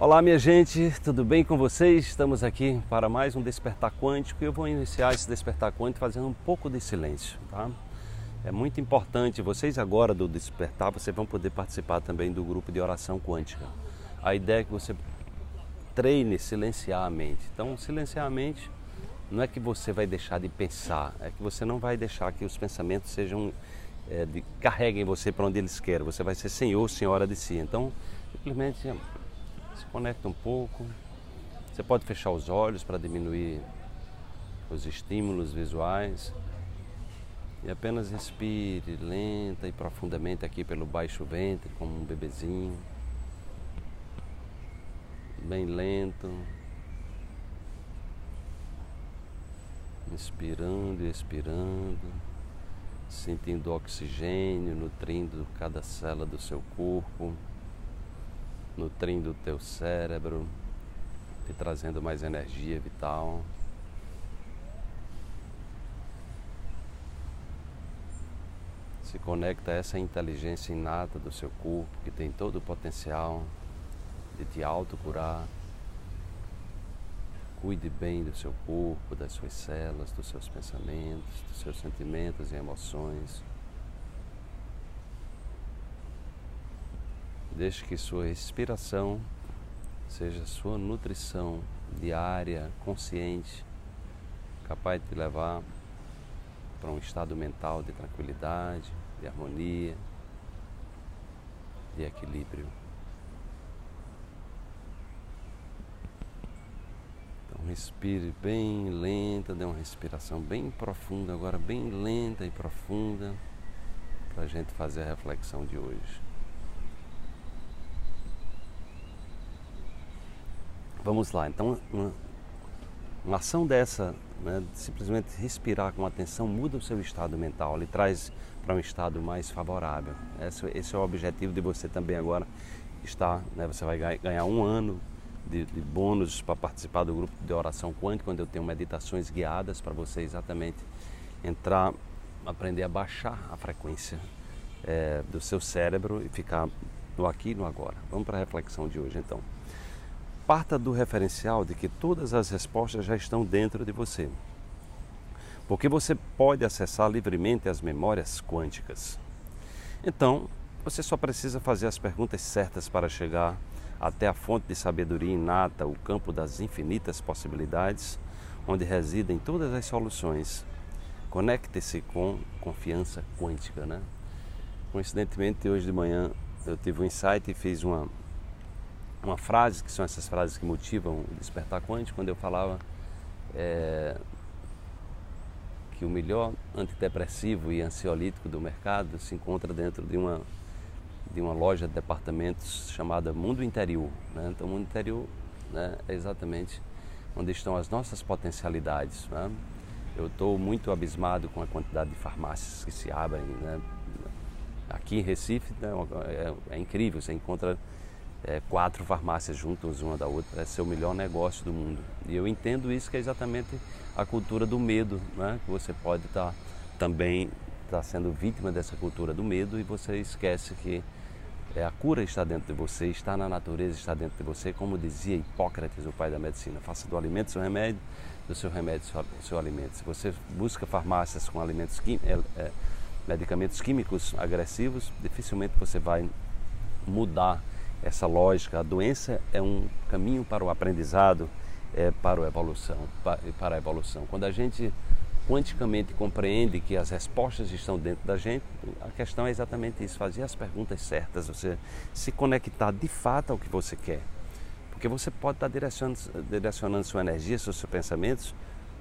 Olá, minha gente, tudo bem com vocês? Estamos aqui para mais um Despertar Quântico e eu vou iniciar esse Despertar Quântico fazendo um pouco de silêncio, tá? É muito importante, vocês agora do Despertar, vocês vão poder participar também do grupo de oração quântica. A ideia é que você treine silenciar a mente. Então, silenciar a mente não é que você vai deixar de pensar, é que você não vai deixar que os pensamentos sejam é, de, carreguem você para onde eles querem. Você vai ser senhor, senhora de si. Então, simplesmente se conecta um pouco. Você pode fechar os olhos para diminuir os estímulos visuais. E apenas respire lenta e profundamente aqui pelo baixo ventre, como um bebezinho. Bem lento. Inspirando e expirando, sentindo oxigênio nutrindo cada célula do seu corpo nutrindo o teu cérebro, te trazendo mais energia vital. Se conecta a essa inteligência inata do seu corpo que tem todo o potencial de te autocurar. Cuide bem do seu corpo, das suas células, dos seus pensamentos, dos seus sentimentos e emoções. Deixe que sua respiração seja sua nutrição diária, consciente, capaz de te levar para um estado mental de tranquilidade, de harmonia, de equilíbrio. Então respire bem lenta, dê uma respiração bem profunda, agora bem lenta e profunda, para a gente fazer a reflexão de hoje. Vamos lá, então uma, uma ação dessa, né, simplesmente respirar com atenção, muda o seu estado mental, ele traz para um estado mais favorável. Esse, esse, é o objetivo de você também agora estar, né, você vai ganhar um ano de, de bônus para participar do grupo de oração quântica, onde eu tenho meditações guiadas para você exatamente entrar, aprender a baixar a frequência é, do seu cérebro e ficar no aqui e no agora. Vamos para a reflexão de hoje então. Parta do referencial de que todas as respostas já estão dentro de você. Porque você pode acessar livremente as memórias quânticas. Então, você só precisa fazer as perguntas certas para chegar até a fonte de sabedoria inata, o campo das infinitas possibilidades, onde residem todas as soluções. Conecte-se com confiança quântica, né? Coincidentemente, hoje de manhã eu tive um insight e fiz uma uma frase, que são essas frases que motivam o despertar quântico, quando eu falava é, que o melhor antidepressivo e ansiolítico do mercado se encontra dentro de uma, de uma loja de departamentos chamada Mundo Interior. Né? Então, o Mundo Interior né, é exatamente onde estão as nossas potencialidades. Né? Eu estou muito abismado com a quantidade de farmácias que se abrem. Né? Aqui em Recife né, é, é incrível, você encontra é, quatro farmácias juntas uma da outra, parece ser o melhor negócio do mundo. E eu entendo isso que é exatamente a cultura do medo, né? que você pode estar tá, também tá sendo vítima dessa cultura do medo e você esquece que é, a cura está dentro de você, está na natureza, está dentro de você, como dizia Hipócrates, o pai da medicina. Faça do alimento seu remédio, do seu remédio seu, seu alimento. Se você busca farmácias com alimentos é, é, medicamentos químicos agressivos, dificilmente você vai mudar essa lógica. A doença é um caminho para o aprendizado, é, para a evolução, para a evolução. Quando a gente quanticamente compreende que as respostas estão dentro da gente, a questão é exatamente isso, fazer as perguntas certas, você se conectar de fato ao que você quer. Porque você pode estar direcionando, direcionando sua energia, seus pensamentos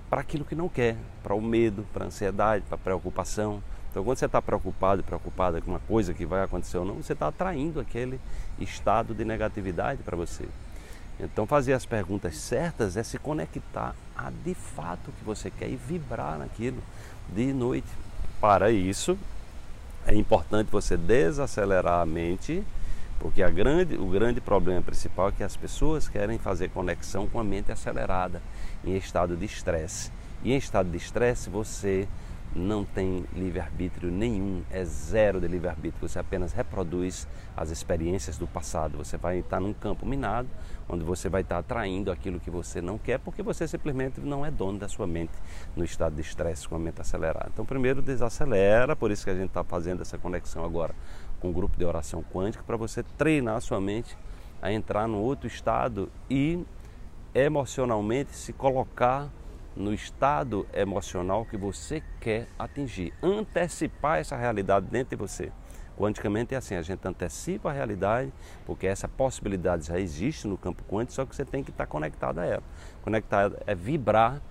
para aquilo que não quer, para o medo, para a ansiedade, para a preocupação, então, quando você está preocupado e preocupada com uma coisa que vai acontecer ou não, você está atraindo aquele estado de negatividade para você. Então, fazer as perguntas certas é se conectar a de fato que você quer e vibrar naquilo de noite. Para isso, é importante você desacelerar a mente, porque a grande, o grande problema principal é que as pessoas querem fazer conexão com a mente acelerada, em estado de estresse. E em estado de estresse, você não tem livre-arbítrio nenhum, é zero de livre-arbítrio. Você apenas reproduz as experiências do passado. Você vai estar num campo minado, onde você vai estar atraindo aquilo que você não quer, porque você simplesmente não é dono da sua mente no estado de estresse com a mente acelerada. Então, primeiro desacelera, por isso que a gente está fazendo essa conexão agora com o grupo de oração quântica, para você treinar a sua mente a entrar no outro estado e emocionalmente se colocar no estado emocional que você quer atingir, antecipar essa realidade dentro de você. Quanticamente é assim, a gente antecipa a realidade, porque essa possibilidade já existe no campo quântico, só que você tem que estar conectado a ela. Conectado é vibrar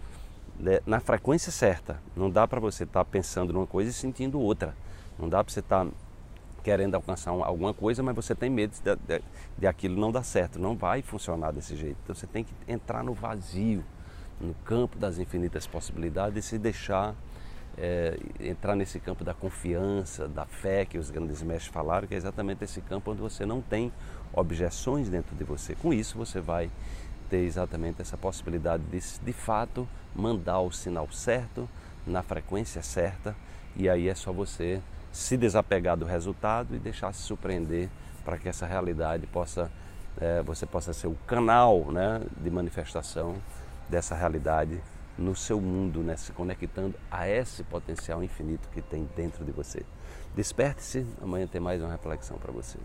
né, na frequência certa. Não dá para você estar pensando numa coisa e sentindo outra. Não dá para você estar querendo alcançar alguma coisa, mas você tem medo de, de, de aquilo não dar certo. Não vai funcionar desse jeito. Então você tem que entrar no vazio no campo das infinitas possibilidades e se deixar é, entrar nesse campo da confiança, da fé que os grandes mestres falaram, que é exatamente esse campo onde você não tem objeções dentro de você. Com isso, você vai ter exatamente essa possibilidade de, de fato, mandar o sinal certo, na frequência certa, e aí é só você se desapegar do resultado e deixar se surpreender para que essa realidade possa, é, você possa ser o canal né, de manifestação dessa realidade no seu mundo, né? se conectando a esse potencial infinito que tem dentro de você. Desperte-se, amanhã tem mais uma reflexão para você.